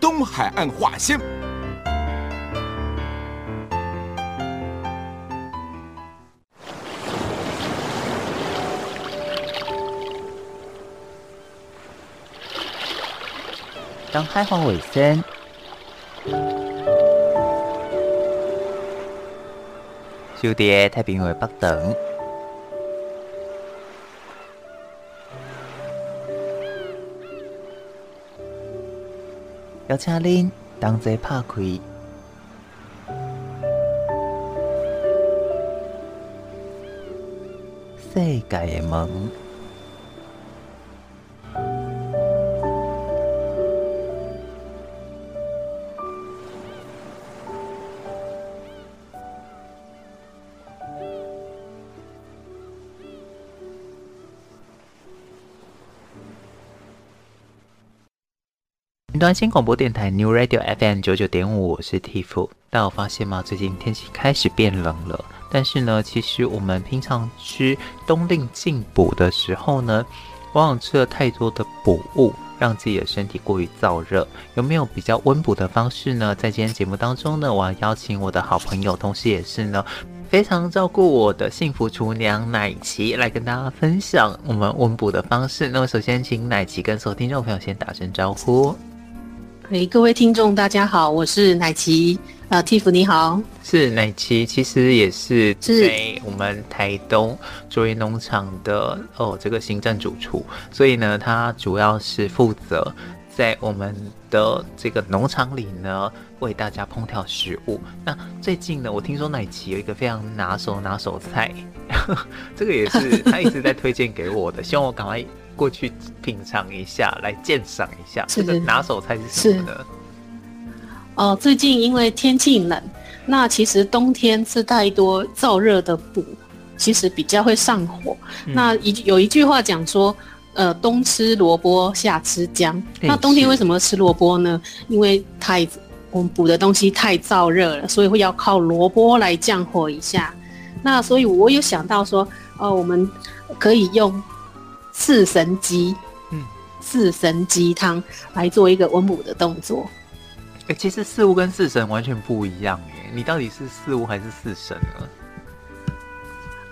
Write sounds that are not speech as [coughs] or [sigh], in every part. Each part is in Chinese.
东海岸话先。东海岸话先。小弟太平洋北等，邀请恁同齐拍开世界的门。云端新广播电台 New Radio FM 九九点五，我是 Tiff。大家有发现吗？最近天气开始变冷了。但是呢，其实我们平常吃冬令进补的时候呢，往往吃了太多的补物，让自己的身体过于燥热。有没有比较温补的方式呢？在今天节目当中呢，我要邀请我的好朋友，同时也是呢非常照顾我的幸福厨娘乃琪来跟大家分享我们温补的方式。那么，首先请乃琪跟所有听众朋友先打声招呼。哎，各位听众，大家好，我是乃琪，呃，Tiff 你好，是奶琪，其实也是在我们台东卓源农场的哦，这个行政主厨，所以呢，他主要是负责在我们的这个农场里呢，为大家烹调食物。那最近呢，我听说奶琪有一个非常拿手拿手菜，[laughs] 这个也是 [laughs] 他一直在推荐给我的，希望我赶快。过去品尝一下，来鉴赏一下这个拿手菜是什么呢？哦、呃，最近因为天气冷，那其实冬天吃太多燥热的补，其实比较会上火。嗯、那一有一句话讲说，呃，冬吃萝卜，夏吃姜。欸、那冬天为什么吃萝卜呢？因为太我们补的东西太燥热了，所以会要靠萝卜来降火一下。那所以我有想到说，哦、呃，我们可以用。四神鸡，嗯，四神鸡汤来做一个温补的动作。哎、欸，其实四物跟四神完全不一样耶。你到底是四物还是四神呢？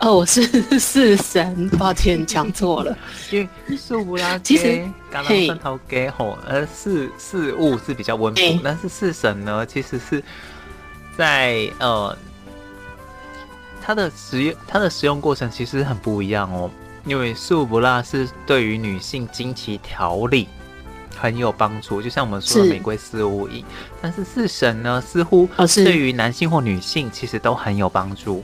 哦，我是四神，抱歉讲错了。[laughs] 因为四物啦其实刚刚分头给吼，而四四物是比较温补，欸、但是四神呢，其实是在呃，它的使用它的使用过程其实很不一样哦。因为素不辣是对于女性经期调理很有帮助，就像我们说的玫瑰四物饮。但是四神呢，似乎对于男性或女性其实都很有帮助。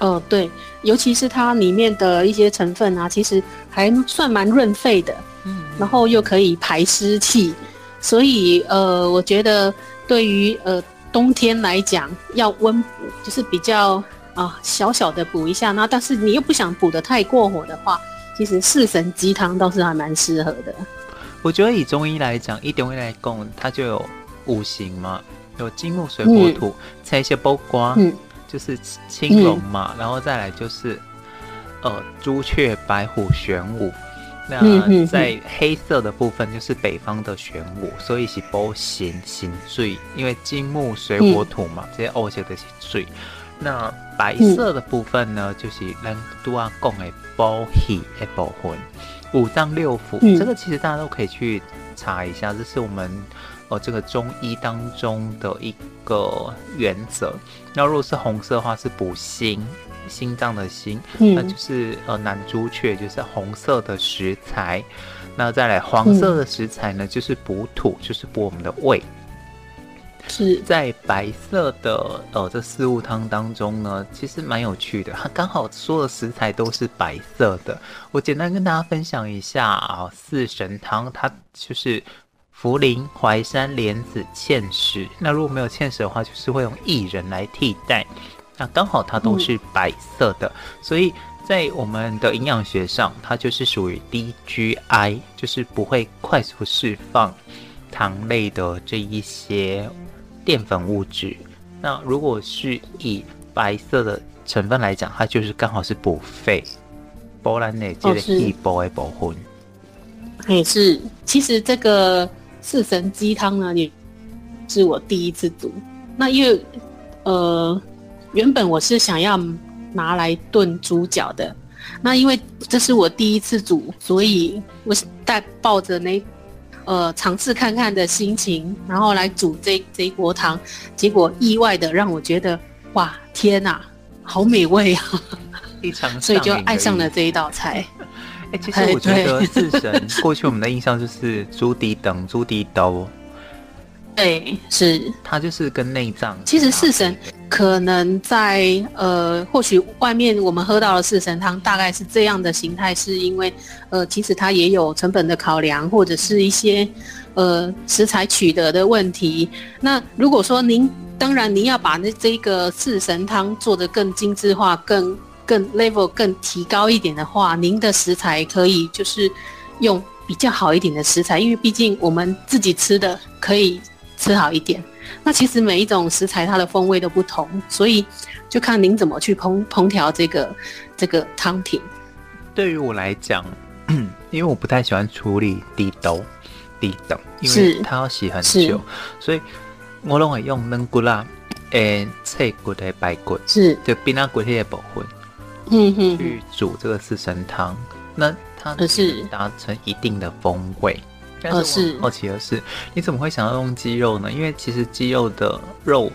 哦、呃，对，尤其是它里面的一些成分啊，其实还算蛮润肺的，嗯，然后又可以排湿气，所以呃，我觉得对于呃冬天来讲要温补，就是比较。啊，小小的补一下，那但是你又不想补的太过火的话，其实四神鸡汤倒是还蛮适合的。我觉得以中医来讲，以中医来讲，它就有五行嘛，有金木水火土，再、嗯、一些包瓜，嗯、就是青龙嘛，嗯、然后再来就是呃朱雀白虎玄武。那在黑色的部分就是北方的玄武，所以是补心心水，因为金木水火土嘛，这些欧些的是水。那白色的部分呢，嗯、就是咱都要讲的补气的部分，五脏六腑，嗯、这个其实大家都可以去查一下，这是我们呃这个中医当中的一个原则。那如果是红色的话，是补心，心脏的心，嗯、那就是呃南朱雀，就是红色的食材。那再来黄色的食材呢，就是补土，就是补我们的胃。是在白色的呃这四物汤当中呢，其实蛮有趣的。它 [laughs] 刚好所有的食材都是白色的。我简单跟大家分享一下啊，四神汤它就是茯苓、淮山、莲子、芡实。那如果没有芡实的话，就是会用薏仁来替代。那刚好它都是白色的，所以在我们的营养学上，它就是属于低 GI，就是不会快速释放糖类的这一些淀粉物质。那如果是以白色的成分来讲，它就是刚好是补肺。波兰内这个一波的部分，也是。其实这个四神鸡汤呢，也是我第一次煮。那因为呃，原本我是想要拿来炖猪脚的。那因为这是我第一次煮，所以我是带抱着那呃尝试看看的心情，然后来煮这这一锅汤。结果意外的让我觉得，哇，天哪，好美味啊！所以就爱上了这一道菜。[laughs] 哎、欸，其实我觉得 [laughs] 四神过去我们的印象就是猪蹄等、猪蹄兜。对，是它就是跟内脏。其实四神可能在呃，或许外面我们喝到的四神汤大概是这样的形态，是因为呃，其实它也有成本的考量，或者是一些呃食材取得的问题。那如果说您，当然您要把那这个四神汤做得更精致化，更更 level 更提高一点的话，您的食材可以就是用比较好一点的食材，因为毕竟我们自己吃的可以吃好一点。那其实每一种食材它的风味都不同，所以就看您怎么去烹烹调这个这个汤品。对于我来讲，[clears throat] 因为我不太喜欢处理低豆、低豆，因为它要洗很久，所以我都会用嫩骨啦，诶，脆骨的白骨，是就比那骨的部分。嗯哼，去煮这个四神汤，那它是达成一定的风味。但是我好奇的是，你怎么会想要用鸡肉呢？因为其实鸡肉的肉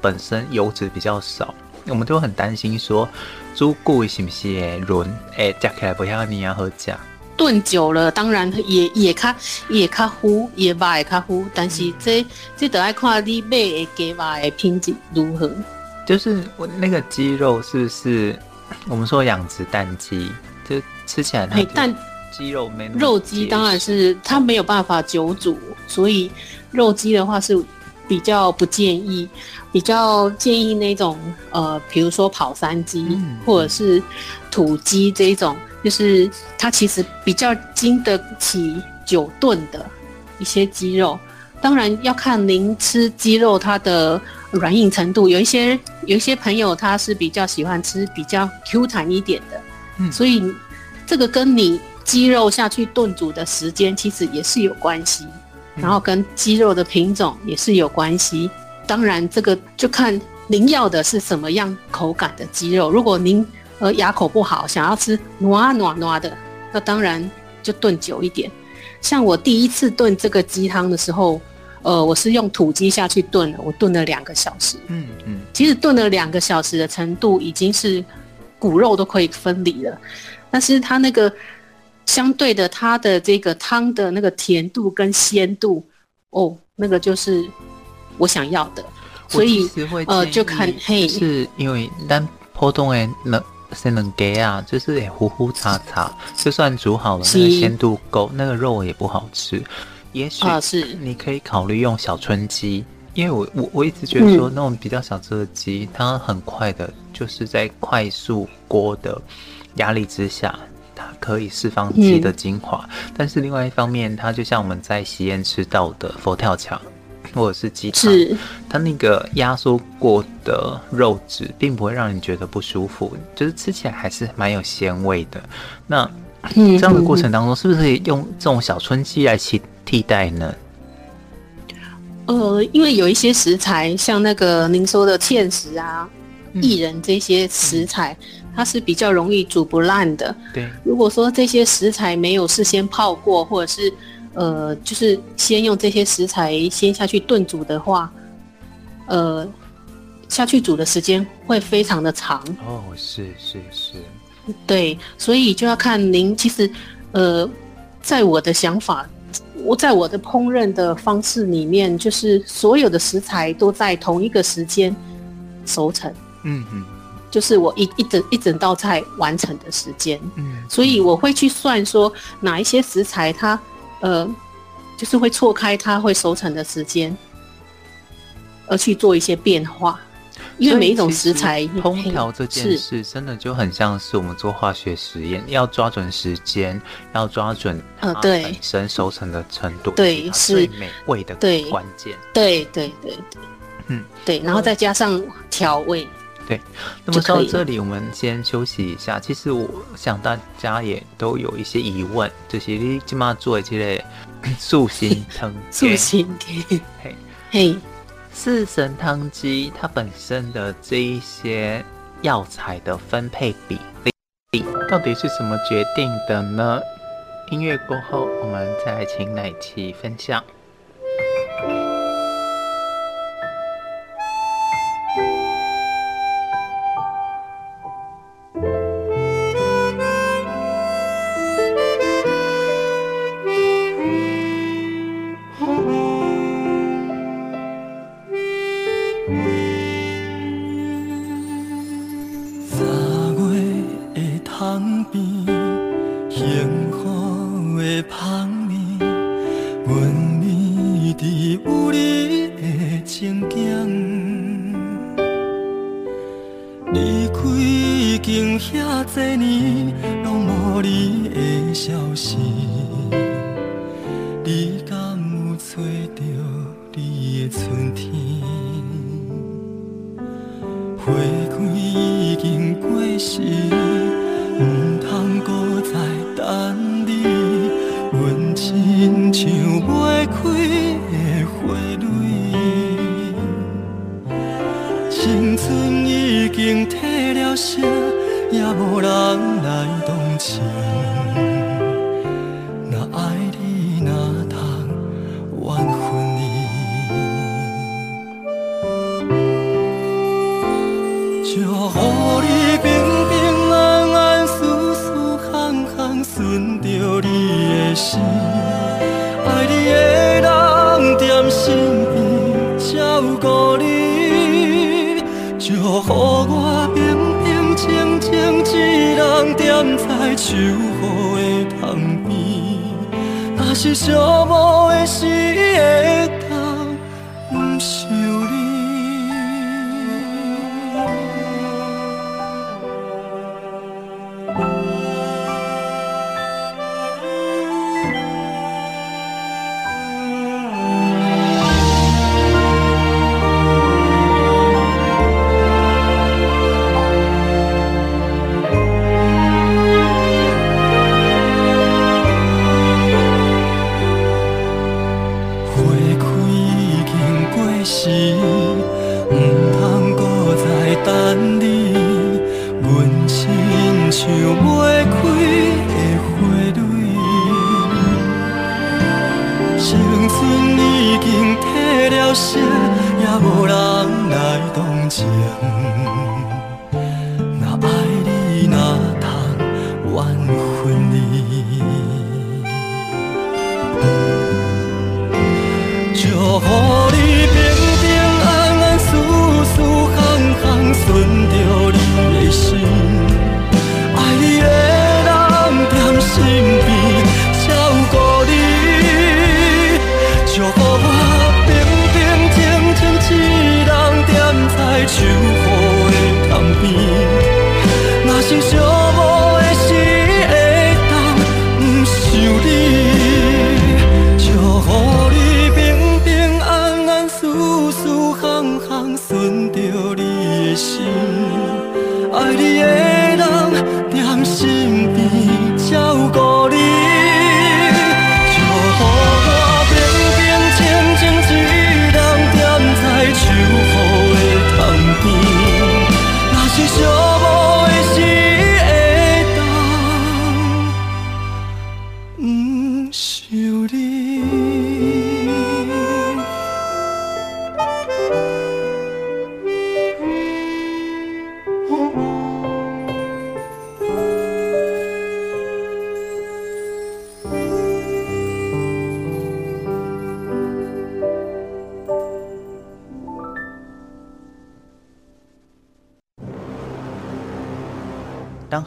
本身油脂比较少，我们都很担心说猪骨是不是会软？哎，夹起来不像你一样好夹。炖久了，当然也也卡也卡糊，也吧也卡糊。但是这这得要看你买的鸡肉的品质如何。就是我那个鸡肉是不是？我们说养殖蛋鸡，就吃起来它蛋鸡肉没肉鸡，当然是它没有办法久煮，所以肉鸡的话是比较不建议，比较建议那种呃，比如说跑山鸡、嗯、或者是土鸡这一种，就是它其实比较经得起久炖的一些鸡肉。当然要看您吃鸡肉它的。软硬程度，有一些有一些朋友他是比较喜欢吃比较 Q 弹一点的，嗯，所以这个跟你鸡肉下去炖煮的时间其实也是有关系，然后跟鸡肉的品种也是有关系。当然这个就看您要的是什么样口感的鸡肉。如果您呃牙口不好，想要吃糯糯糯的，那当然就炖久一点。像我第一次炖这个鸡汤的时候。呃，我是用土鸡下去炖了，我炖了两个小时。嗯嗯，其实炖了两个小时的程度，已经是骨肉都可以分离了。但是它那个相对的，它的这个汤的那个甜度跟鲜度，哦，那个就是我想要的。所以呃，就看嘿，是因为但普通的能是能给啊，就是糊糊叉叉，就算煮好了，那个鲜度够，那个肉也不好吃。也许是你可以考虑用小春鸡，因为我我我一直觉得说那种比较小只的鸡，它很快的，就是在快速锅的压力之下，它可以释放鸡的精华。但是另外一方面，它就像我们在喜宴吃到的佛跳墙 [laughs] 或者是鸡汤，它那个压缩过的肉质并不会让你觉得不舒服，就是吃起来还是蛮有鲜味的。那这样的过程当中，是不是可以用这种小春鸡来替？替代呢？呃，因为有一些食材，像那个您说的芡实啊、薏仁这些食材，它是比较容易煮不烂的。对，如果说这些食材没有事先泡过，或者是呃，就是先用这些食材先下去炖煮的话，呃，下去煮的时间会非常的长。哦，是是是，对，所以就要看您其实呃，在我的想法。我在我的烹饪的方式里面，就是所有的食材都在同一个时间熟成。嗯嗯，就是我一一整一整道菜完成的时间。嗯，所以我会去算说哪一些食材它呃就是会错开它会熟成的时间，而去做一些变化。因为每一种食材烹调这件事，真的就很像是我们做化学实验，要抓准时间，要抓准呃对本身熟成的程度，对是美味的关键。对对对对，嗯对，然后再加上调味。对，那么到这里我们先休息一下。其实我想大家也都有一些疑问，就是你今嘛做的这个 [coughs] 素心汤，[laughs] 素心汤，嘿嘿。四神汤鸡，它本身的这一些药材的分配比例，到底是怎么决定的呢？音乐过后，我们再请奶琪分享。旁边，若是寂寞的时会当，不是。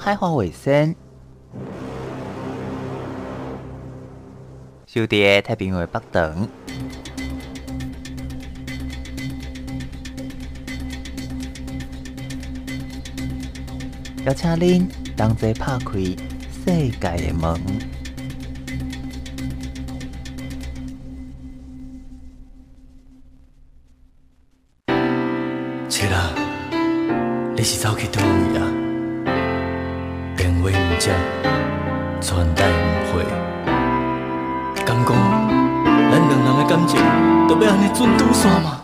海花尾声，小弟太平洋北等，邀请您同齐拍开世界的门。七啊，你是走去叨位啊？电话不接，传代不回。敢讲，咱两人的感情都要安尼准拄线吗？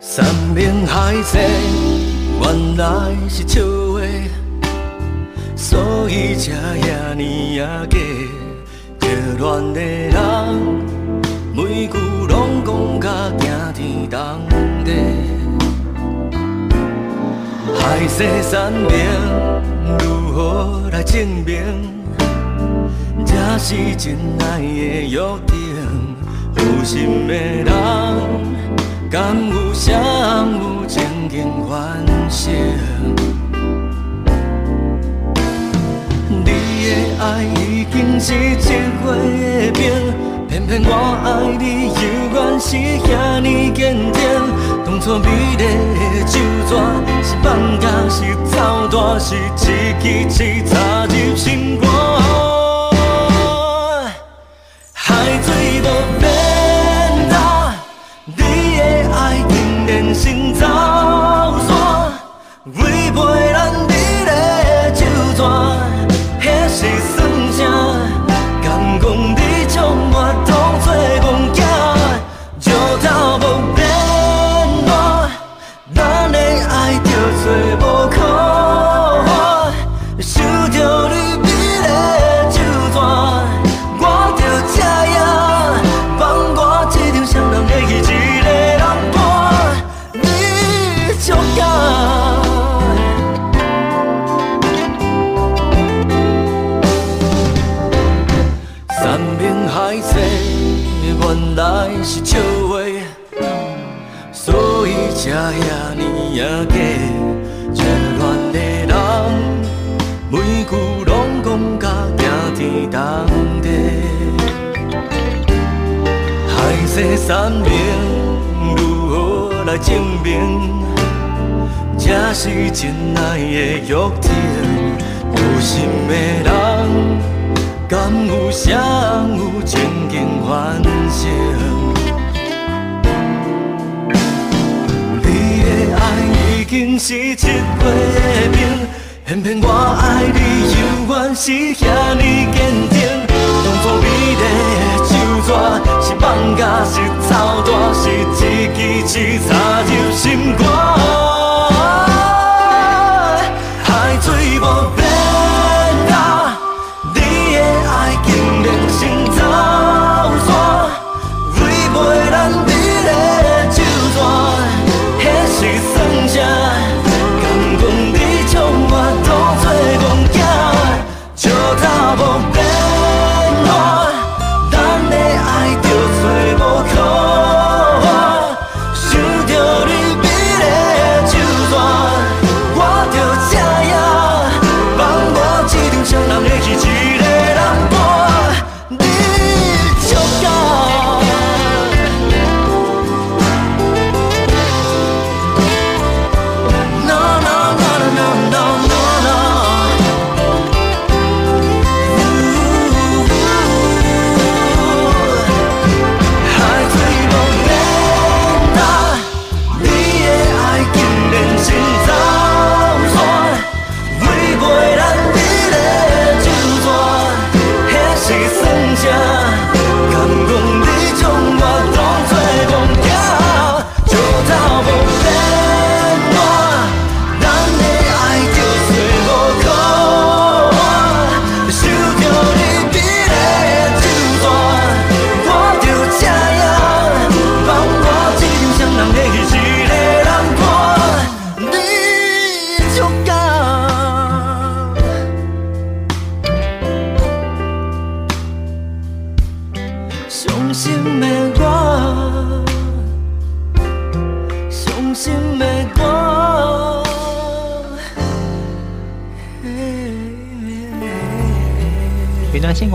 山盟海誓，原来是笑话，所以才遐尼呀假。热恋的人，每句拢讲甲惊天动地。海誓山盟，如何来证明？这是真爱的约定，有心的人，敢有相有情景反省？你的爱已经是一月的冰，偏偏我爱你犹原是遐尼坚定。当初美丽的酒泉，是放假是草大，是一支刺插入心肝。山盟如何来证明？这是真爱的约定。有心的人，敢有相有情景反省？你的爱已经是一月的冰，偏偏我爱你犹原是遐尼坚定。当初美丽的酒桌，是放假是草大，是一支刺插入心肝。海水无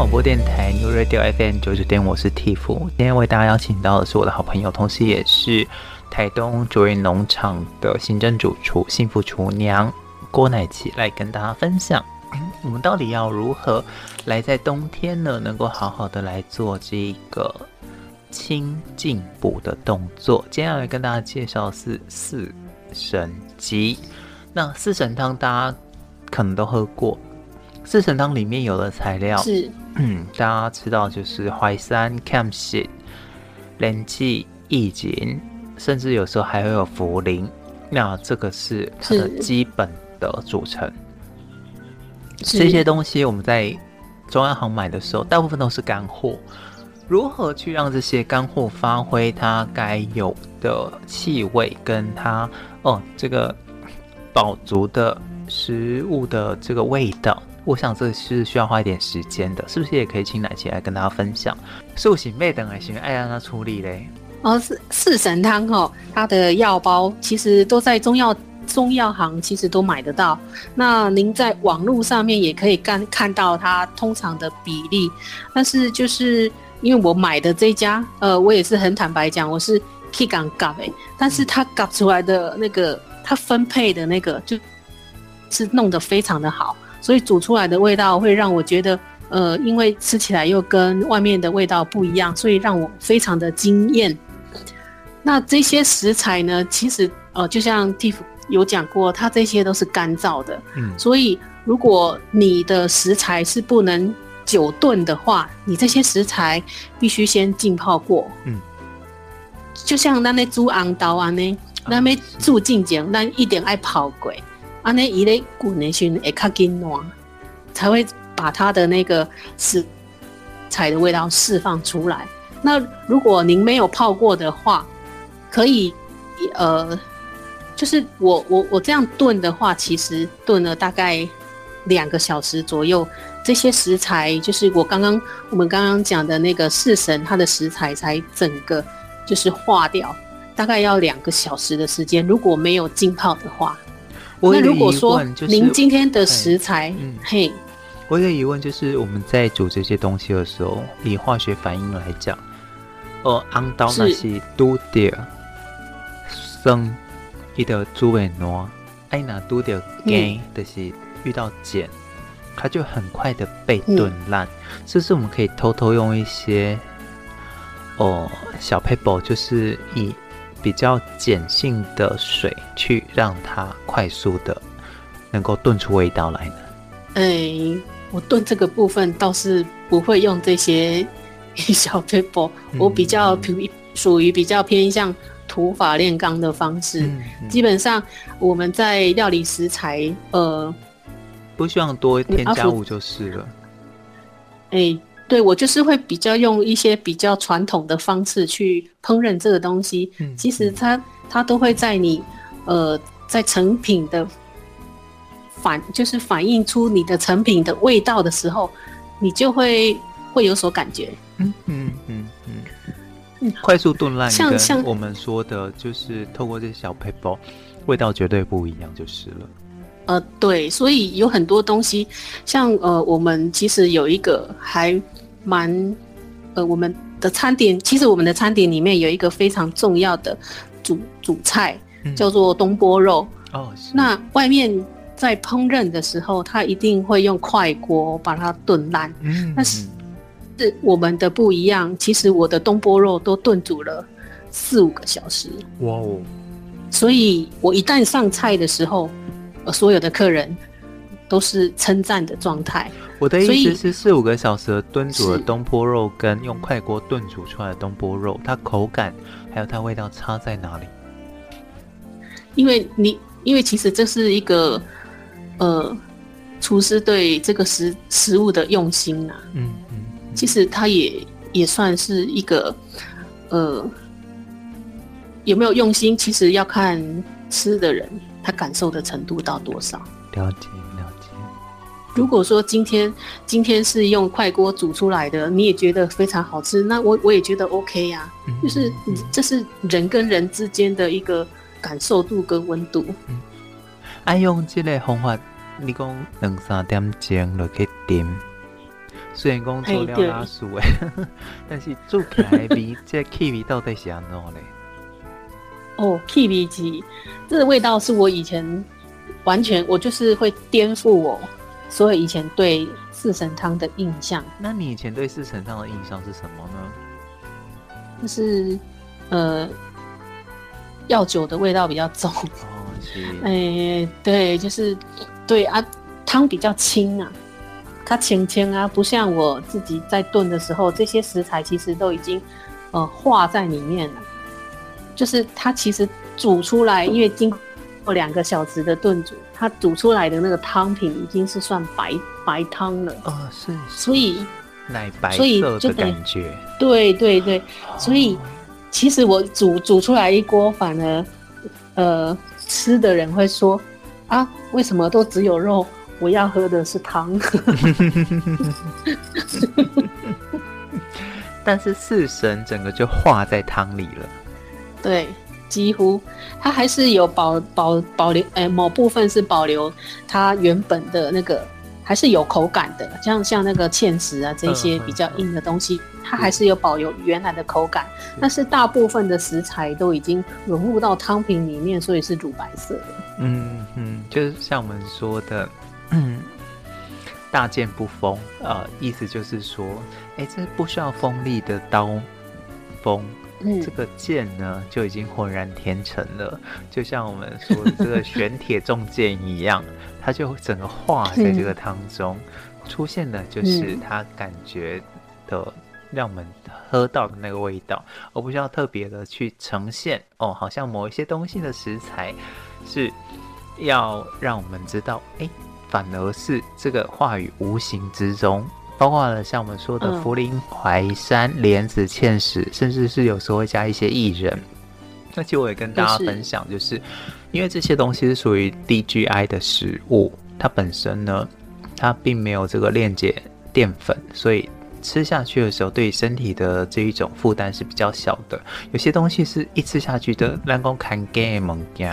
广播电台 New Radio FM 九九点，我是 Tiff。今天为大家邀请到的是我的好朋友，同时也是台东卓云农场的行政主厨、幸福厨娘郭乃琪，来跟大家分享，[clears throat] 我们到底要如何来在冬天呢，能够好好的来做这个清进补的动作。接下来跟大家介绍是四神鸡。那四神汤大家可能都喝过。四神汤里面有的材料是，大家知道就是淮山、芡实、莲子、意锦，甚至有时候还会有茯苓。那这个是它的基本的组成。这些东西我们在中央行买的时候，大部分都是干货。如何去让这些干货发挥它该有的气味，跟它哦这个饱足的食物的这个味道？我想这是需要花一点时间的，是不是也可以请乃綺来跟大家分享？素醒妹等来行，爱让他处理嘞。哦，四四神汤哦，它的药包其实都在中药中药行，其实都买得到。那您在网络上面也可以看看到它通常的比例。但是就是因为我买的这家，呃，我也是很坦白讲，我是 K 港搞诶，但是它搞出来的那个它分配的那个就是弄得非常的好。所以煮出来的味道会让我觉得，呃，因为吃起来又跟外面的味道不一样，所以让我非常的惊艳。那这些食材呢，其实呃，就像 Tiff 有讲过，它这些都是干燥的，嗯，所以如果你的食材是不能久炖的话，你这些食材必须先浸泡过，嗯，就像那那猪昂刀啊。呢，那没煮进前，那一点爱泡过。啊，那一类古年熏会较紧暖，才会把它的那个食材的味道释放出来。那如果您没有泡过的话，可以，呃，就是我我我这样炖的话，其实炖了大概两个小时左右，这些食材就是我刚刚我们刚刚讲的那个四神，它的食材才整个就是化掉，大概要两个小时的时间。如果没有浸泡的话。那如果说您今天的食材，嗯，嘿，我有个疑问，就是我们在煮这些东西的时候，以化学反应来讲，哦，红刀那些都掉生，一的猪尾糯，哎，那都掉干，就是遇到碱，它就很快的被炖烂。这是我们可以偷偷用一些哦小 paper，，就是以。比较碱性的水去让它快速的能够炖出味道来呢？哎、欸，我炖这个部分倒是不会用这些 [laughs] 小撇步，嗯、我比较属于比较偏向土法炼钢的方式。嗯嗯、基本上我们在料理食材，呃，不希望多添加物就是了。哎、欸。对，我就是会比较用一些比较传统的方式去烹饪这个东西。嗯，其实它它都会在你呃在成品的反就是反映出你的成品的味道的时候，你就会会有所感觉。嗯嗯嗯嗯，快速炖烂，像像我们说的，就是透过这些小撇步，味道绝对不一样，就是了。呃，对，所以有很多东西，像呃，我们其实有一个还蛮呃，我们的餐点，其实我们的餐点里面有一个非常重要的主主菜，嗯、叫做东坡肉。哦，那外面在烹饪的时候，它一定会用快锅把它炖烂。嗯，但是是我们的不一样，其实我的东坡肉都炖煮了四五个小时。哇哦！所以我一旦上菜的时候。所有的客人都是称赞的状态。我的意思是，四五个小时炖煮的东坡肉跟用快锅炖煮出来的东坡肉，它口感还有它味道差在哪里？因为你，因为其实这是一个呃，厨师对这个食食物的用心呐、啊。嗯嗯，其实它也也算是一个呃，有没有用心，其实要看吃的人。他感受的程度到多少？了解。如果说今天今天是用快锅煮出来的，你也觉得非常好吃，那我我也觉得 OK 呀、啊。嗯、就是这是人跟人之间的一个感受度跟温度。爱、嗯、用这个方法，你讲两三点钟就可以点，虽然讲做了拉素诶，[laughs] 但是做起来味，这气味到底是安怎嘞？哦，气味鸡，这个味道是我以前完全，我就是会颠覆我所以以前对四神汤的印象。那你以前对四神汤的印象是什么呢？就是呃，药酒的味道比较重。哦，是。[laughs] 哎、欸，对，就是对啊，汤比较清啊。它清清啊，不像我自己在炖的时候，这些食材其实都已经呃化在里面了。就是它其实煮出来，因为经过两个小时的炖煮，它煮出来的那个汤品已经是算白白汤了。哦，是，是。所以奶白色的感觉。对对对，所以其实我煮煮出来一锅，反而呃吃的人会说啊，为什么都只有肉？我要喝的是汤，[laughs] 但是四神整个就化在汤里了。对，几乎它还是有保保保留，哎、欸，某部分是保留它原本的那个，还是有口感的。像像那个芡实啊，这些比较硬的东西，嗯、它还是有保留原来的口感。但是大部分的食材都已经融入到汤品里面，所以是乳白色的。嗯嗯，就是像我们说的。嗯，[clears throat] 大剑不锋，呃，意思就是说，哎，这不需要锋利的刀锋，这个剑呢就已经浑然天成了，就像我们说的这个玄铁重剑一样，它就整个化在这个汤中，出现的就是它感觉的让我们喝到的那个味道，而不需要特别的去呈现哦，好像某一些东西的食材是要让我们知道，哎。反而是这个话语无形之中，包括了像我们说的茯苓、淮山、莲子、芡实，甚至是有时候会加一些薏仁。那其实我也跟大家分享，就是因为这些东西是属于低 GI 的食物，它本身呢，它并没有这个链接淀粉，所以吃下去的时候对身体的这一种负担是比较小的。有些东西是一吃下去的，让我看 game 低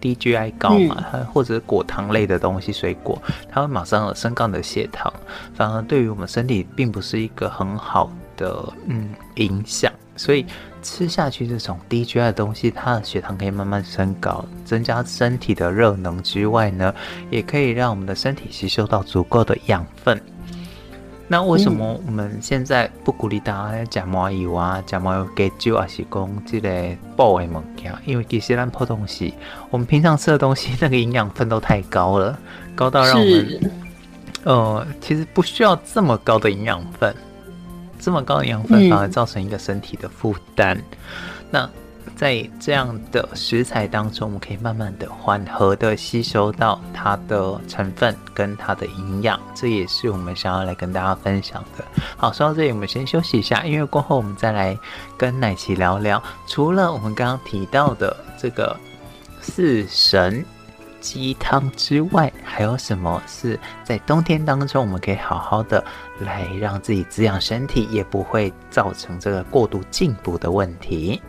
GI 高嘛，它或者果糖类的东西，水果，它会马上有升高的血糖，反而对于我们身体并不是一个很好的嗯影响。所以吃下去这种低 GI 的东西，它的血糖可以慢慢升高，增加身体的热能之外呢，也可以让我们的身体吸收到足够的养分。那为什么我们现在不鼓励大家吃麻油啊、吃麻油加酒，还是讲这个补的物件？因为其实咱普通西，我们平常吃的东西，那个营养分都太高了，高到让我们呃，其实不需要这么高的营养分，这么高的营养分反而造成一个身体的负担。嗯、那。在这样的食材当中，我们可以慢慢的、缓和的吸收到它的成分跟它的营养，这也是我们想要来跟大家分享的。好，说到这里，我们先休息一下，因为过后我们再来跟奶琪聊聊，除了我们刚刚提到的这个四神鸡汤之外，还有什么是在冬天当中我们可以好好的来让自己滋养身体，也不会造成这个过度进补的问题。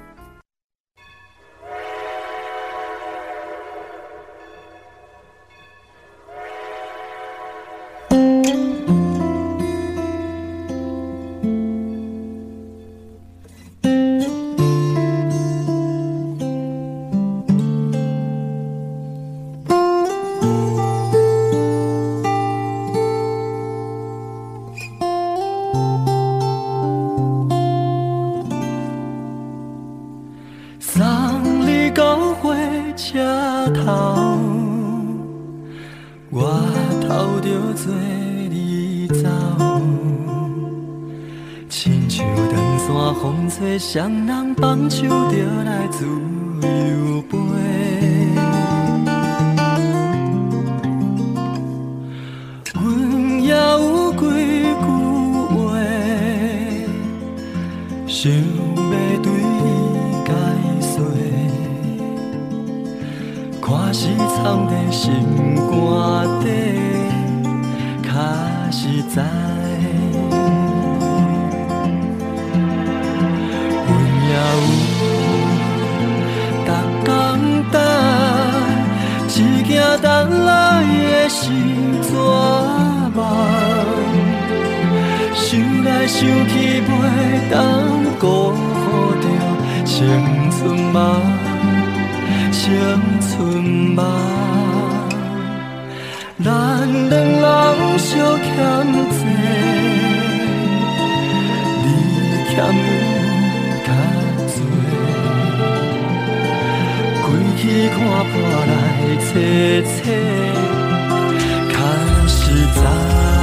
看破来切切，看实在。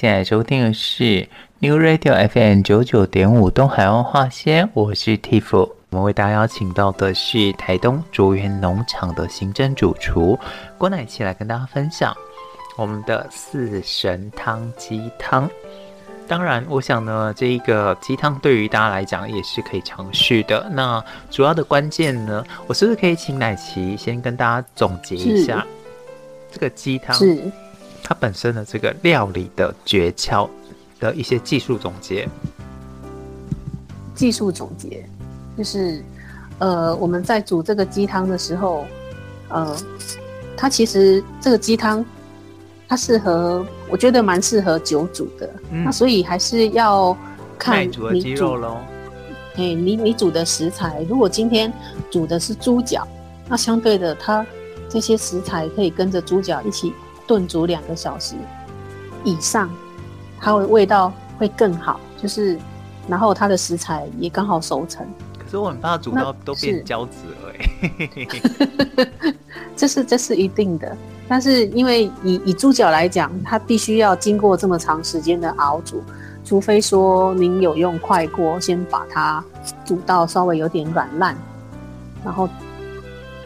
现在收听的是 New Radio FM 九九点五东海岸话线，我是 Tiff。我们为大家邀请到的是台东卓园农场的行政主厨郭乃琪来跟大家分享我们的四神汤鸡汤。当然，我想呢，这一个鸡汤对于大家来讲也是可以尝试的。那主要的关键呢，我是不是可以请乃琪先跟大家总结一下这个鸡汤？它本身的这个料理的诀窍的一些技术总结。技术总结就是，呃，我们在煮这个鸡汤的时候，呃，它其实这个鸡汤它适合，我觉得蛮适合久煮的。嗯、那所以还是要看你煮的鸡肉喽。哎，你你煮的食材，如果今天煮的是猪脚，那相对的，它这些食材可以跟着猪脚一起。炖煮两个小时以上，它的味道会更好。就是，然后它的食材也刚好熟成。可是我很怕煮到都变胶质了。[laughs] 这是这是一定的。但是因为以以猪脚来讲，它必须要经过这么长时间的熬煮，除非说您有用快锅先把它煮到稍微有点软烂，然后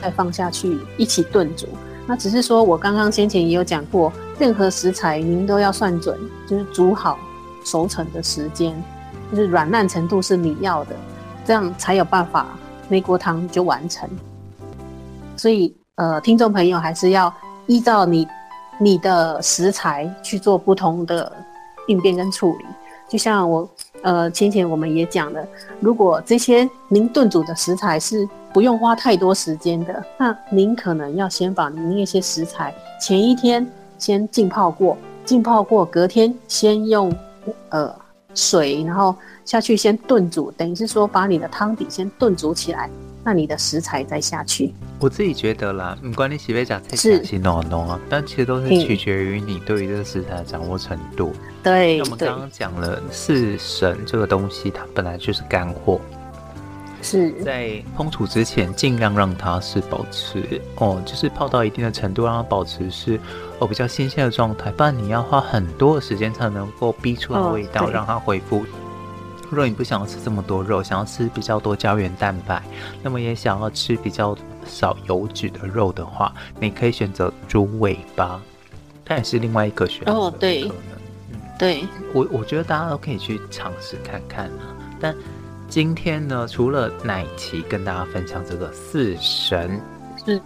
再放下去一起炖煮。那只是说我刚刚先前也有讲过，任何食材您都要算准，就是煮好熟成的时间，就是软烂程度是你要的，这样才有办法那锅汤就完成。所以呃，听众朋友还是要。依照你你的食材去做不同的应变跟处理，就像我呃先前我们也讲了，如果这些您炖煮的食材是不用花太多时间的，那您可能要先把您那些食材前一天先浸泡过，浸泡过，隔天先用呃水然后下去先炖煮，等于是说把你的汤底先炖煮起来。那你的食材再下去，我自己觉得啦，不管你洗杯讲菜是。洗浓浓啊，但其实都是取决于你对于这个食材的掌握程度。对，那我们刚刚讲了四神这个东西，它本来就是干货，是。在烹煮之前尽量让它是保持哦，就是泡到一定的程度，让它保持是哦比较新鲜的状态，不然你要花很多的时间才能够逼出来味道，哦、让它恢复。如果你不想要吃这么多肉，想要吃比较多胶原蛋白，那么也想要吃比较少油脂的肉的话，你可以选择猪尾巴，它也是另外一个选择。哦，对，嗯，对，我我觉得大家都可以去尝试看看啊。但今天呢，除了奶奇跟大家分享这个四神是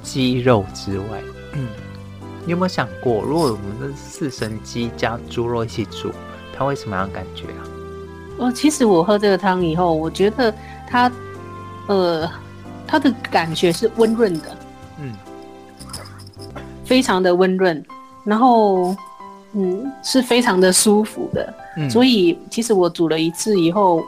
鸡肉之外，嗯，你有没有想过，如果我们的四神鸡加猪肉一起煮，它会什么样的感觉啊？哦，其实我喝这个汤以后，我觉得它，呃，它的感觉是温润的，嗯，非常的温润，然后，嗯，是非常的舒服的，嗯，所以其实我煮了一次以后，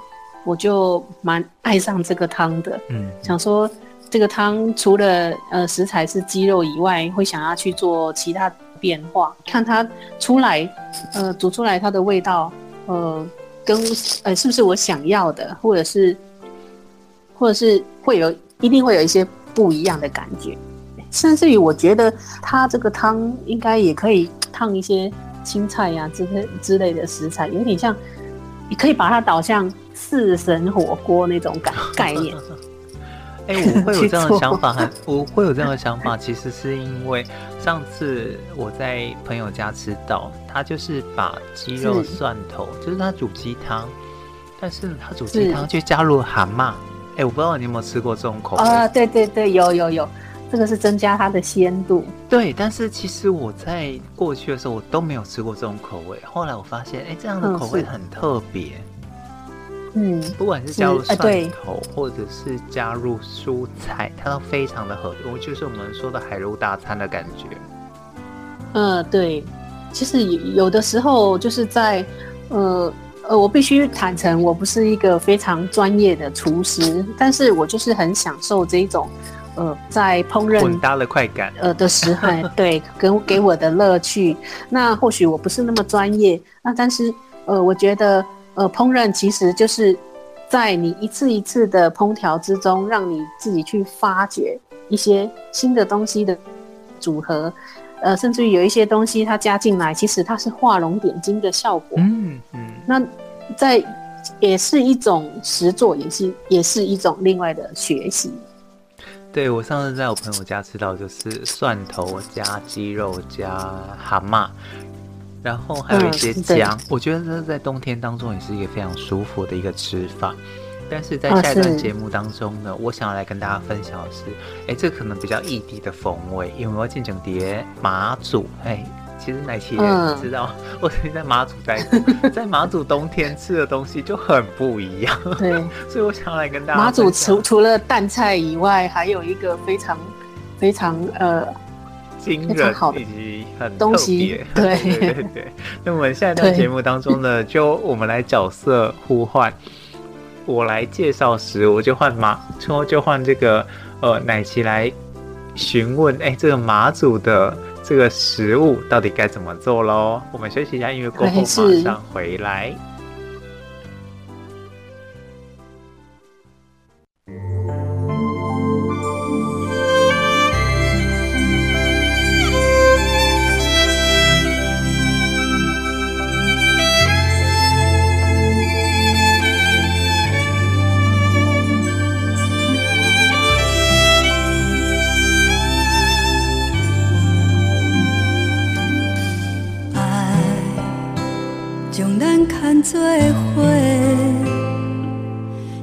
我就蛮爱上这个汤的，嗯，想说这个汤除了呃食材是鸡肉以外，会想要去做其他变化，看它出来，呃，煮出来它的味道，呃。跟呃，是不是我想要的，或者是，或者是会有一定会有一些不一样的感觉，甚至于我觉得它这个汤应该也可以烫一些青菜呀、啊、之之类的食材，有点像，你可以把它导向四神火锅那种感概念。[laughs] 哎、欸，我会有 [laughs] 这样的想法，很我会有这样的想法，其实是因为上次我在朋友家吃到，他就是把鸡肉蒜头，是就是他煮鸡汤，但是他煮鸡汤却加入了蛤蟆。哎、欸，我不知道你有没有吃过这种口味啊？对对对，有有有，这个是增加它的鲜度。对，但是其实我在过去的时候，我都没有吃过这种口味。后来我发现，哎、欸，这样的口味很特别。嗯，不管是加入蒜头，或者是加入蔬菜，它都非常的合，我就是我们说的海陆大餐的感觉。呃，对，其实有的时候就是在，呃呃，我必须坦诚，我不是一个非常专业的厨师，但是我就是很享受这一种，呃，在烹饪混搭的快感，呃的时候，[laughs] 对，给给我的乐趣。那或许我不是那么专业，那但是，呃，我觉得。呃，烹饪其实就是在你一次一次的烹调之中，让你自己去发掘一些新的东西的组合，呃，甚至于有一些东西它加进来，其实它是画龙点睛的效果。嗯嗯。那在也是一种实作，也是也是一种另外的学习。对，我上次在我朋友家吃到，就是蒜头加鸡肉加蛤蟆。然后还有一些姜，嗯、我觉得这在冬天当中也是一个非常舒服的一个吃法。但是在下一段节目当中呢，我想要来跟大家分享的是，哎，这可能比较异地的风味，因为我要进整碟马祖。哎，其实乃琪也知道，嗯、我曾经在马祖待过，[laughs] 在马祖冬天吃的东西就很不一样。对，[laughs] 所以我想要来跟大家马祖除除了淡菜以外，还有一个非常非常呃。惊人以及很特别，对对对对。那我们下一段节目当中呢，就我们来角色互换，我来介绍食物，就换马，就就换这个呃奶琪来询问，哎，这个马祖的这个食物到底该怎么做喽？我们休息一下音乐过后马上回来。做伙，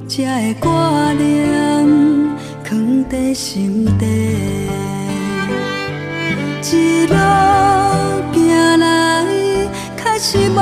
才会挂念，藏在心底。一路行来，确实无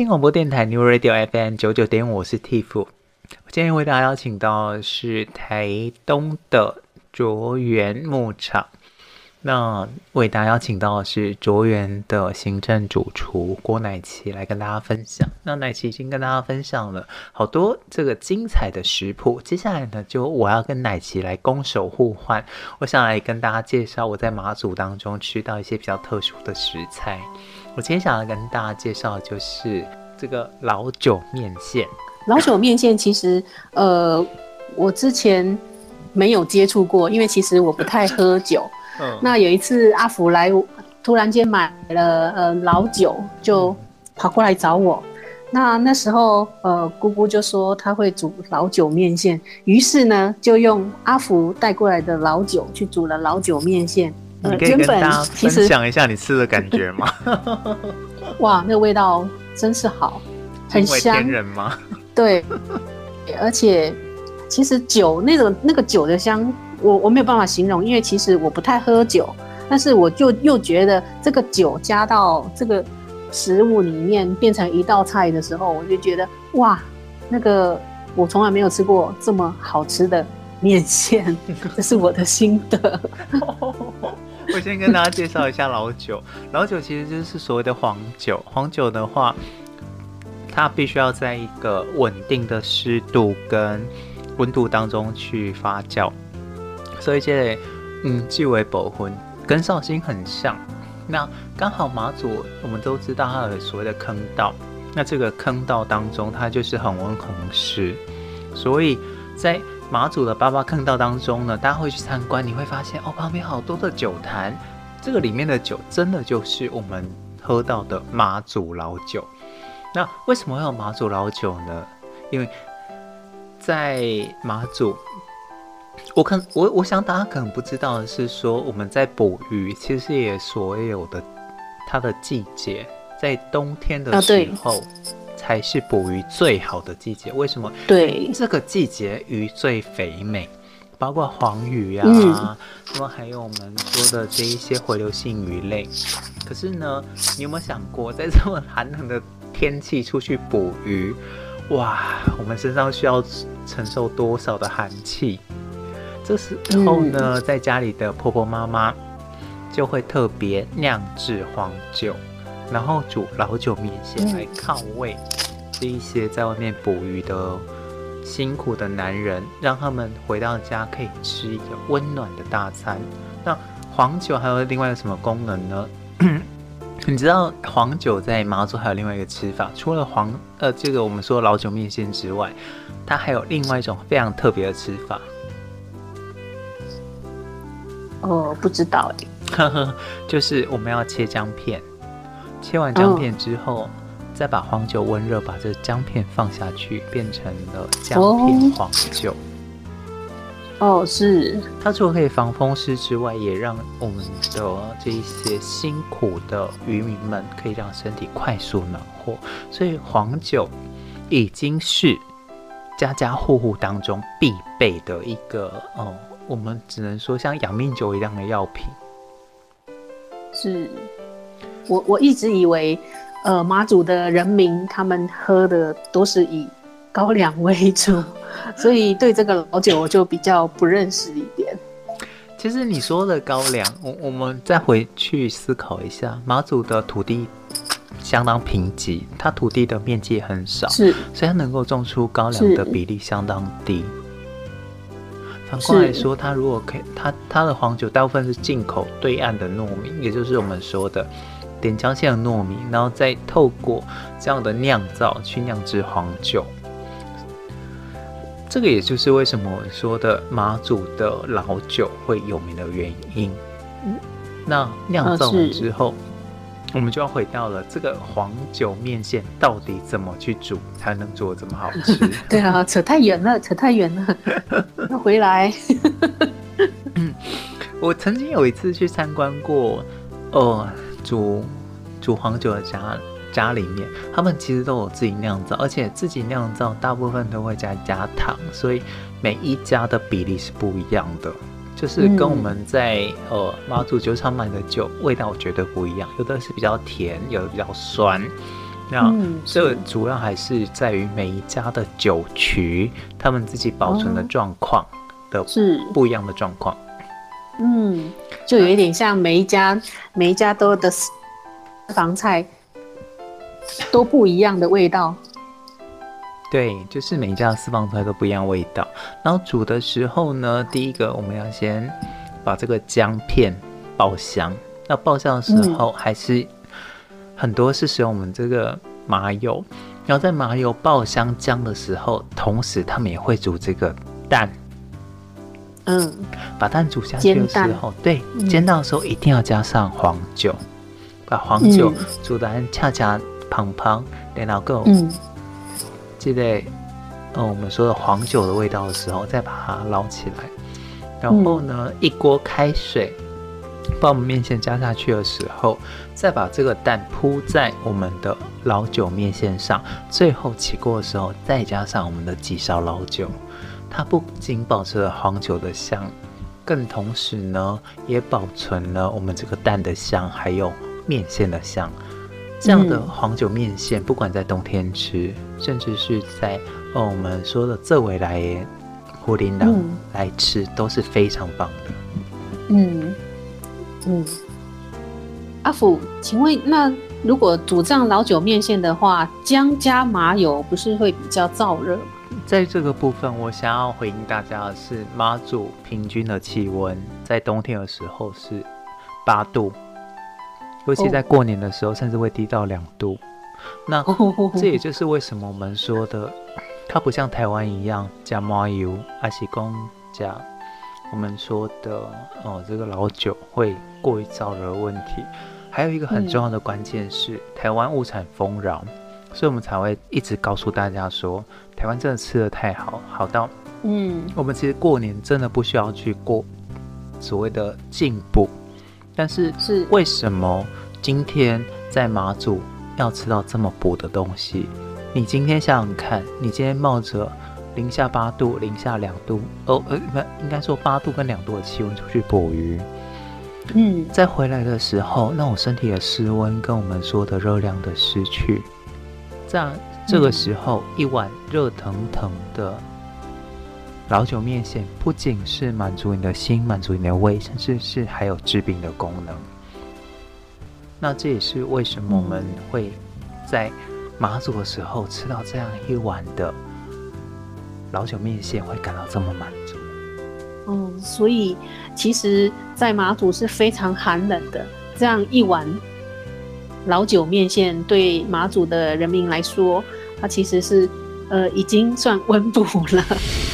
新广播电台 New Radio FM 九九点，我是 Tiff。今天为大家邀请到的是台东的卓源牧场。那为大家邀请到的是卓源的行政主厨郭乃萁来跟大家分享。那乃萁已经跟大家分享了好多这个精彩的食谱。接下来呢，就我要跟乃萁来攻守互换。我想来跟大家介绍我在马祖当中吃到一些比较特殊的食材。我今天想要跟大家介绍的就是这个老酒面线。老酒面线其实，呃，我之前没有接触过，因为其实我不太喝酒。嗯。那有一次阿福来，突然间买了呃老酒，就跑过来找我。那那时候呃姑姑就说她会煮老酒面线，于是呢就用阿福带过来的老酒去煮了老酒面线。你可以跟大家分享一下你吃的感觉吗？[laughs] 哇，那个味道真是好，很香。天人吗？对，而且其实酒那种那个酒的香，我我没有办法形容，因为其实我不太喝酒，但是我就又觉得这个酒加到这个食物里面变成一道菜的时候，我就觉得哇，那个我从来没有吃过这么好吃的面线，[laughs] 这是我的心得。[laughs] 我先跟大家介绍一下老酒，老酒其实就是所谓的黄酒，黄酒的话。它必须要在一个稳定的湿度跟温度当中去发酵，所以这嗯，鸡尾薄婚跟绍兴很像。那刚好马祖我们都知道它有所谓的坑道，那这个坑道当中它就是恒温恒湿，所以在马祖的八八坑道当中呢，大家会去参观，你会发现哦，旁边好多的酒坛，这个里面的酒真的就是我们喝到的马祖老酒。那为什么会有马祖老酒呢？因为在马祖，我可我我想大家可能不知道的是，说我们在捕鱼，其实也所有的它的季节，在冬天的时候才是捕鱼最好的季节。为什么？对，这个季节鱼最肥美，包括黄鱼呀、啊，那、嗯、么还有我们说的这一些回流性鱼类。可是呢，你有没有想过，在这么寒冷的天气出去捕鱼，哇！我们身上需要承受多少的寒气？这时候呢，在家里的婆婆妈妈就会特别酿制黄酒，然后煮老酒面线来犒慰这一些在外面捕鱼的辛苦的男人，让他们回到家可以吃一个温暖的大餐。那黄酒还有另外什么功能呢？[coughs] 你知道黄酒在马祖还有另外一个吃法，除了黄呃这个我们说老酒面线之外，它还有另外一种非常特别的吃法。哦，不知道哎，[laughs] 就是我们要切姜片，切完姜片之后，再把黄酒温热，把这姜片放下去，变成了姜片黄酒。哦哦，是它除了可以防风湿之外，也让我们的这一些辛苦的渔民们可以让身体快速暖和。所以黄酒已经是家家户户当中必备的一个哦，我们只能说像养命酒一样的药品。是我我一直以为，呃，马祖的人民他们喝的都是以高粱为主。[laughs] 所以对这个老酒我就比较不认识一点。其实你说的高粱，我我们再回去思考一下，马祖的土地相当贫瘠，它土地的面积很少，是，所以它能够种出高粱的比例相当低。反过来说，它如果可以，它它的黄酒大部分是进口对岸的糯米，也就是我们说的点江线的糯米，然后再透过这样的酿造去酿制黄酒。这个也就是为什么我说的马祖的老酒会有名的原因。那酿造完之后，我们就要回到了这个黄酒面线到底怎么去煮才能做这么好吃？[laughs] 对啊，扯太远了，扯太远了，[laughs] 那回来。嗯，我曾经有一次去参观过，哦，煮煮黄酒的家。家里面，他们其实都有自己酿造，而且自己酿造大部分都会加加糖，所以每一家的比例是不一样的，就是跟我们在、嗯、呃马祖酒厂买的酒味道绝对不一样，有的是比较甜，有的比较酸。那、嗯、这主要还是在于每一家的酒曲，他们自己保存的状况的是不一样的状况。嗯，就有一点像每一家、每一家都的私房菜。都不一样的味道，对，就是每一家私房菜都不一样味道。然后煮的时候呢，第一个我们要先把这个姜片爆香。那爆香的时候，还是很多是使用我们这个麻油。然后在麻油爆香姜的时候，同时他们也会煮这个蛋。嗯，把蛋煮下去的时候，对，煎蛋的时候一定要加上黄酒，把黄酒煮得恰恰。胖胖，然后够，嗯，记得，嗯，我们说的黄酒的味道的时候，再把它捞起来。然后呢，嗯、一锅开水，把我们面线加下去的时候，再把这个蛋铺在我们的老酒面线上，最后起锅的时候再加上我们的几勺老酒，它不仅保持了黄酒的香，更同时呢也保存了我们这个蛋的香，还有面线的香。这样的黄酒面线，不管在冬天吃，甚至是在哦我们说的这位来胡林郎来吃，都是非常棒的。嗯。嗯，阿福，请问那如果煮这样老酒面线的话，姜加麻油不是会比较燥热吗？在这个部分，我想要回应大家的是，妈祖平均的气温在冬天的时候是八度，尤其在过年的时候，甚至会低到两度。那 [laughs] 这也就是为什么我们说的，它不像台湾一样加麻油，还是讲加。我们说的哦，这个老酒会过于燥热的问题，还有一个很重要的关键是，嗯、台湾物产丰饶，所以我们才会一直告诉大家说，台湾真的吃的太好，好到嗯，我们其实过年真的不需要去过所谓的进补，但是是为什么今天在马祖要吃到这么补的东西？你今天想想看，你今天冒着。零下八度，零下两度，哦，呃，不，应该说八度跟两度的气温出去捕鱼，嗯，在回来的时候，那我身体的室温跟我们说的热量的失去，在这个时候，嗯、一碗热腾腾的老酒面线，不仅是满足你的心，满足你的胃，甚至是还有治病的功能。那这也是为什么我们会在马祖的时候吃到这样一碗的。老酒面线会感到这么满足，嗯，所以其实，在马祖是非常寒冷的。这样一碗老酒面线，对马祖的人民来说，它其实是呃已经算温补了，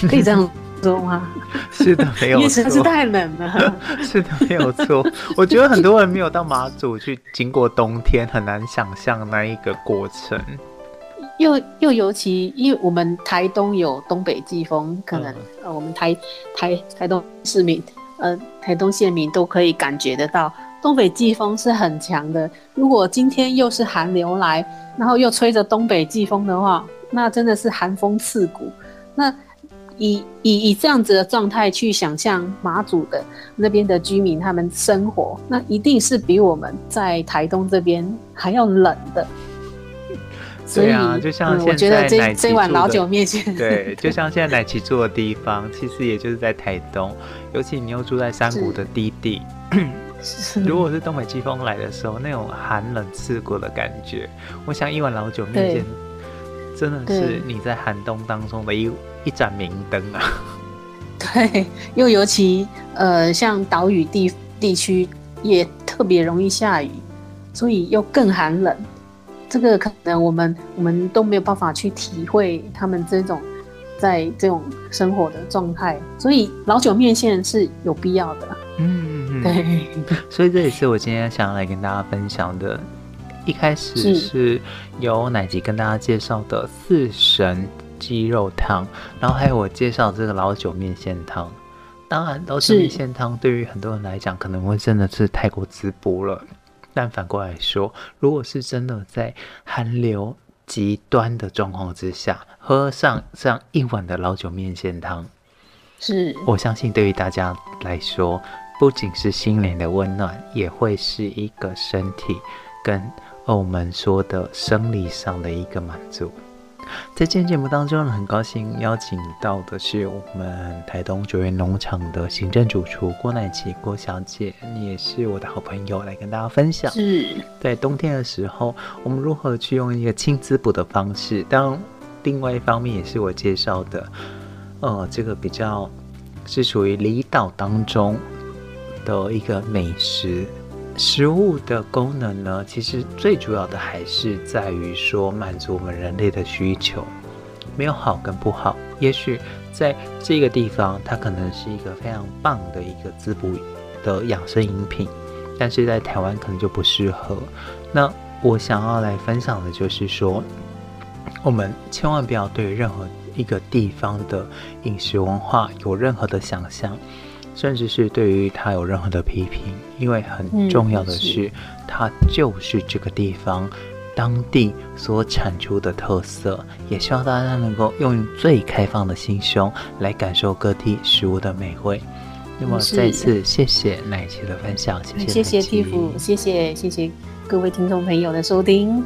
可以这样说吗？[laughs] 是的，没有错，因为实在是太冷了。[laughs] 是的，没有错。我觉得很多人没有到马祖去经过冬天，很难想象那一个过程。又又尤其，因为我们台东有东北季风，可能、嗯、呃，我们台台台东市民，呃，台东县民都可以感觉得到，东北季风是很强的。如果今天又是寒流来，然后又吹着东北季风的话，那真的是寒风刺骨。那以以以这样子的状态去想象马祖的那边的居民他们生活，那一定是比我们在台东这边还要冷的。对啊，就像现在奶琪这碗老酒面前，对，就像现在奶奇住的地方，其实也就是在台东，尤其你又住在山谷的低地，[laughs] 如果是东北季风来的时候，那种寒冷刺骨的感觉，我想一碗老酒面线，真的是你在寒冬当中的一一盏明灯啊。[laughs] 对，又尤其呃，像岛屿地地区也特别容易下雨，所以又更寒冷。这个可能我们我们都没有办法去体会他们这种在这种生活的状态，所以老酒面线是有必要的。嗯，嗯，对。[laughs] 所以这也是我今天想要来跟大家分享的。一开始是由奶吉跟大家介绍的四神鸡肉汤，然后还有我介绍这个老酒面线汤。当然，老酒面线汤对于很多人来讲，可能会真的是太过滋补了。但反过来说，如果是真的在寒流极端的状况之下，喝上这样一碗的老酒面线汤，是我相信对于大家来说，不仅是心灵的温暖，也会是一个身体跟我们说的生理上的一个满足。在今天节目当中呢，很高兴邀请到的是我们台东九元农场的行政主厨郭乃琪郭小姐，你也是我的好朋友，来跟大家分享。是在冬天的时候，我们如何去用一个轻滋补的方式？当另外一方面也是我介绍的，呃，这个比较是属于离岛当中的一个美食。食物的功能呢，其实最主要的还是在于说满足我们人类的需求，没有好跟不好。也许在这个地方，它可能是一个非常棒的一个滋补的养生饮品，但是在台湾可能就不适合。那我想要来分享的就是说，我们千万不要对任何一个地方的饮食文化有任何的想象。甚至是对于他有任何的批评，因为很重要的是，它就是这个地方当地所产出的特色，也希望大家能够用最开放的心胸来感受各地食物的美味。那么再次谢谢奶琪的分享，谢谢谢谢蒂芙，谢谢谢谢各位听众朋友的收听。